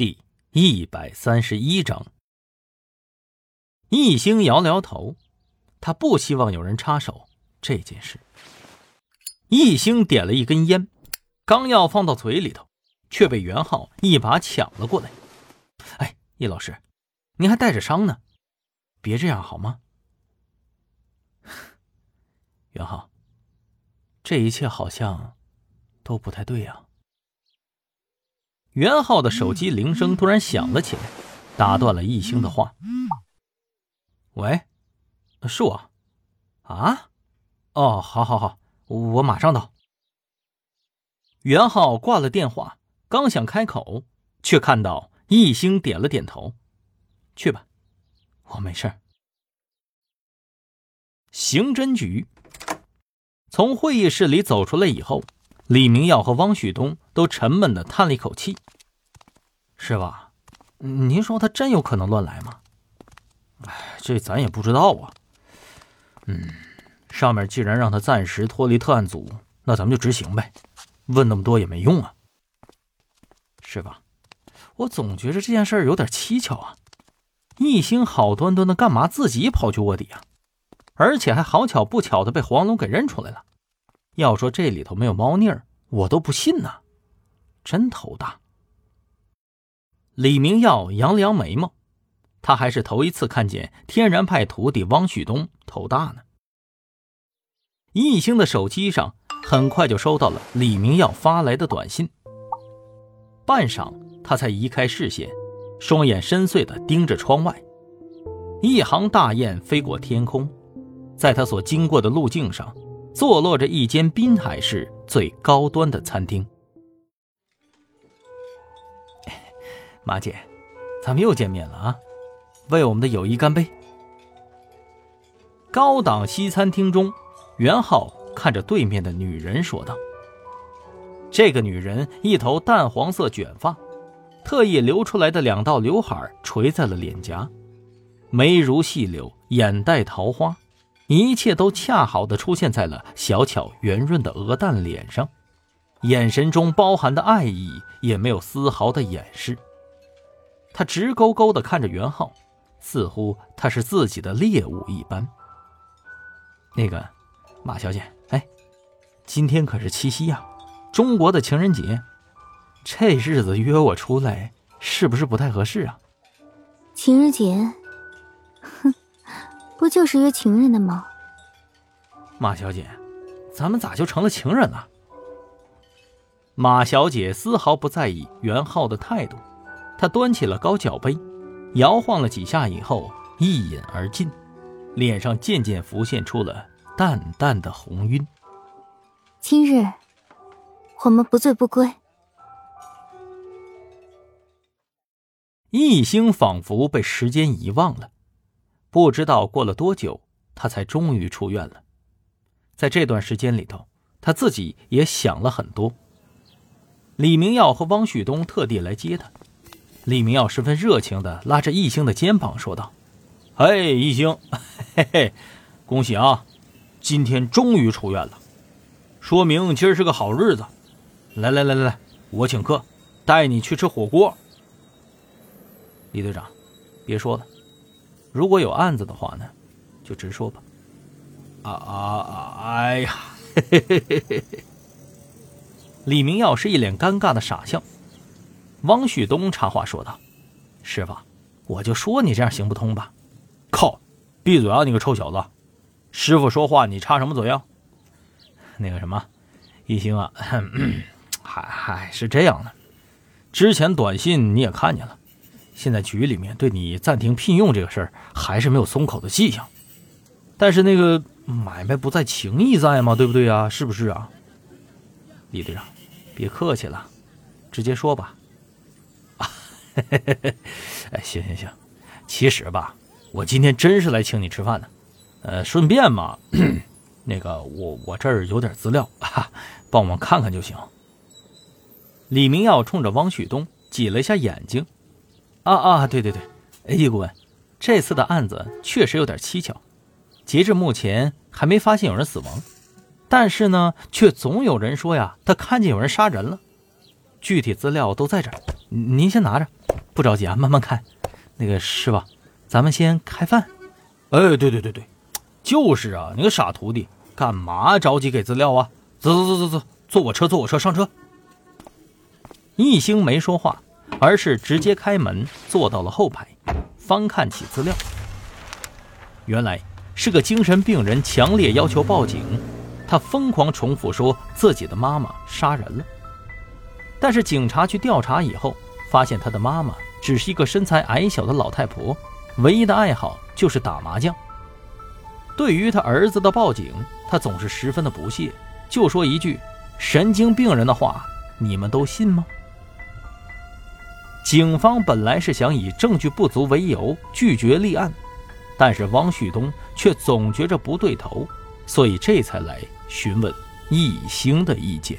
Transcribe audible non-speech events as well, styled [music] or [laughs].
第一百三十一章。易星摇了摇头，他不希望有人插手这件事。易星点了一根烟，刚要放到嘴里头，却被袁浩一把抢了过来。“哎，易老师，您还带着伤呢，别这样好吗？” [laughs] 袁浩，这一切好像都不太对呀。袁浩的手机铃声突然响了起来，打断了易星的话。“喂，是我。啊？哦，好，好，好，我马上到。”袁浩挂了电话，刚想开口，却看到易星点了点头：“去吧，我没事。”刑侦局从会议室里走出来以后。李明耀和汪旭东都沉闷的叹了一口气：“是吧？您说他真有可能乱来吗？哎，这咱也不知道啊。嗯，上面既然让他暂时脱离特案组，那咱们就执行呗。问那么多也没用啊，是吧？我总觉着这件事有点蹊跷啊。一心好端端的，干嘛自己跑去卧底啊？而且还好巧不巧的被黄龙给认出来了。”要说这里头没有猫腻儿，我都不信呢，真头大。李明耀扬了扬眉毛，他还是头一次看见天然派徒弟汪旭东头大呢。易兴的手机上很快就收到了李明耀发来的短信，半晌他才移开视线，双眼深邃的盯着窗外，一行大雁飞过天空，在他所经过的路径上。坐落着一间滨海市最高端的餐厅。马姐，咱们又见面了啊！为我们的友谊干杯！高档西餐厅中，袁浩看着对面的女人说道：“这个女人一头淡黄色卷发，特意留出来的两道刘海垂在了脸颊，眉如细柳，眼带桃花。”一切都恰好的出现在了小巧圆润的鹅蛋脸上，眼神中包含的爱意也没有丝毫的掩饰。他直勾勾的看着袁浩，似乎他是自己的猎物一般。那个，马小姐，哎，今天可是七夕呀，中国的情人节，这日子约我出来，是不是不太合适啊？情人节。哼不就是约情人的吗？马小姐，咱们咋就成了情人了？马小姐丝毫不在意袁浩的态度，她端起了高脚杯，摇晃了几下以后一饮而尽，脸上渐渐浮现出了淡淡的红晕。今日我们不醉不归。一星仿佛被时间遗忘了。不知道过了多久，他才终于出院了。在这段时间里头，他自己也想了很多。李明耀和汪旭东特地来接他。李明耀十分热情的拉着易兴的肩膀说道：“嘿，易兴，[laughs] 嘿嘿，恭喜啊，今天终于出院了，说明今儿是个好日子。来来来来来，我请客，带你去吃火锅。”李队长，别说了。如果有案子的话呢，就直说吧。啊啊啊！哎呀，嘿嘿嘿嘿嘿！李明耀是一脸尴尬的傻笑。汪旭东插话说道：“师傅，我就说你这样行不通吧？靠！闭嘴啊，你个臭小子！师傅说话你插什么嘴啊？那个什么，一星啊，还还是这样的。之前短信你也看见了。”现在局里面对你暂停聘用这个事儿还是没有松口的迹象，但是那个买卖不在情义在吗？对不对啊？是不是啊？李队长，别客气了，直接说吧。嘿嘿嘿，哎，行行行，其实吧，我今天真是来请你吃饭的，呃，顺便嘛，[clears throat] 那个我我这儿有点资料，哈，帮我们看看就行。李明耀冲着汪旭东挤了一下眼睛。啊啊，对对对，易顾问，这次的案子确实有点蹊跷，截至目前还没发现有人死亡，但是呢，却总有人说呀，他看见有人杀人了，具体资料都在这儿，您先拿着，不着急啊，慢慢看。那个师傅，咱们先开饭。哎，对对对对，就是啊，你个傻徒弟，干嘛着急给资料啊？走走走走走，坐我车，坐我车，上车。一星没说话，而是直接开门坐到了后排，翻看起资料。原来是个精神病人，强烈要求报警。他疯狂重复说自己的妈妈杀人了。但是警察去调查以后，发现他的妈妈只是一个身材矮小的老太婆，唯一的爱好就是打麻将。对于他儿子的报警，他总是十分的不屑，就说一句“神经病人的话”，你们都信吗？警方本来是想以证据不足为由拒绝立案，但是汪旭东却总觉着不对头，所以这才来询问易星的意见。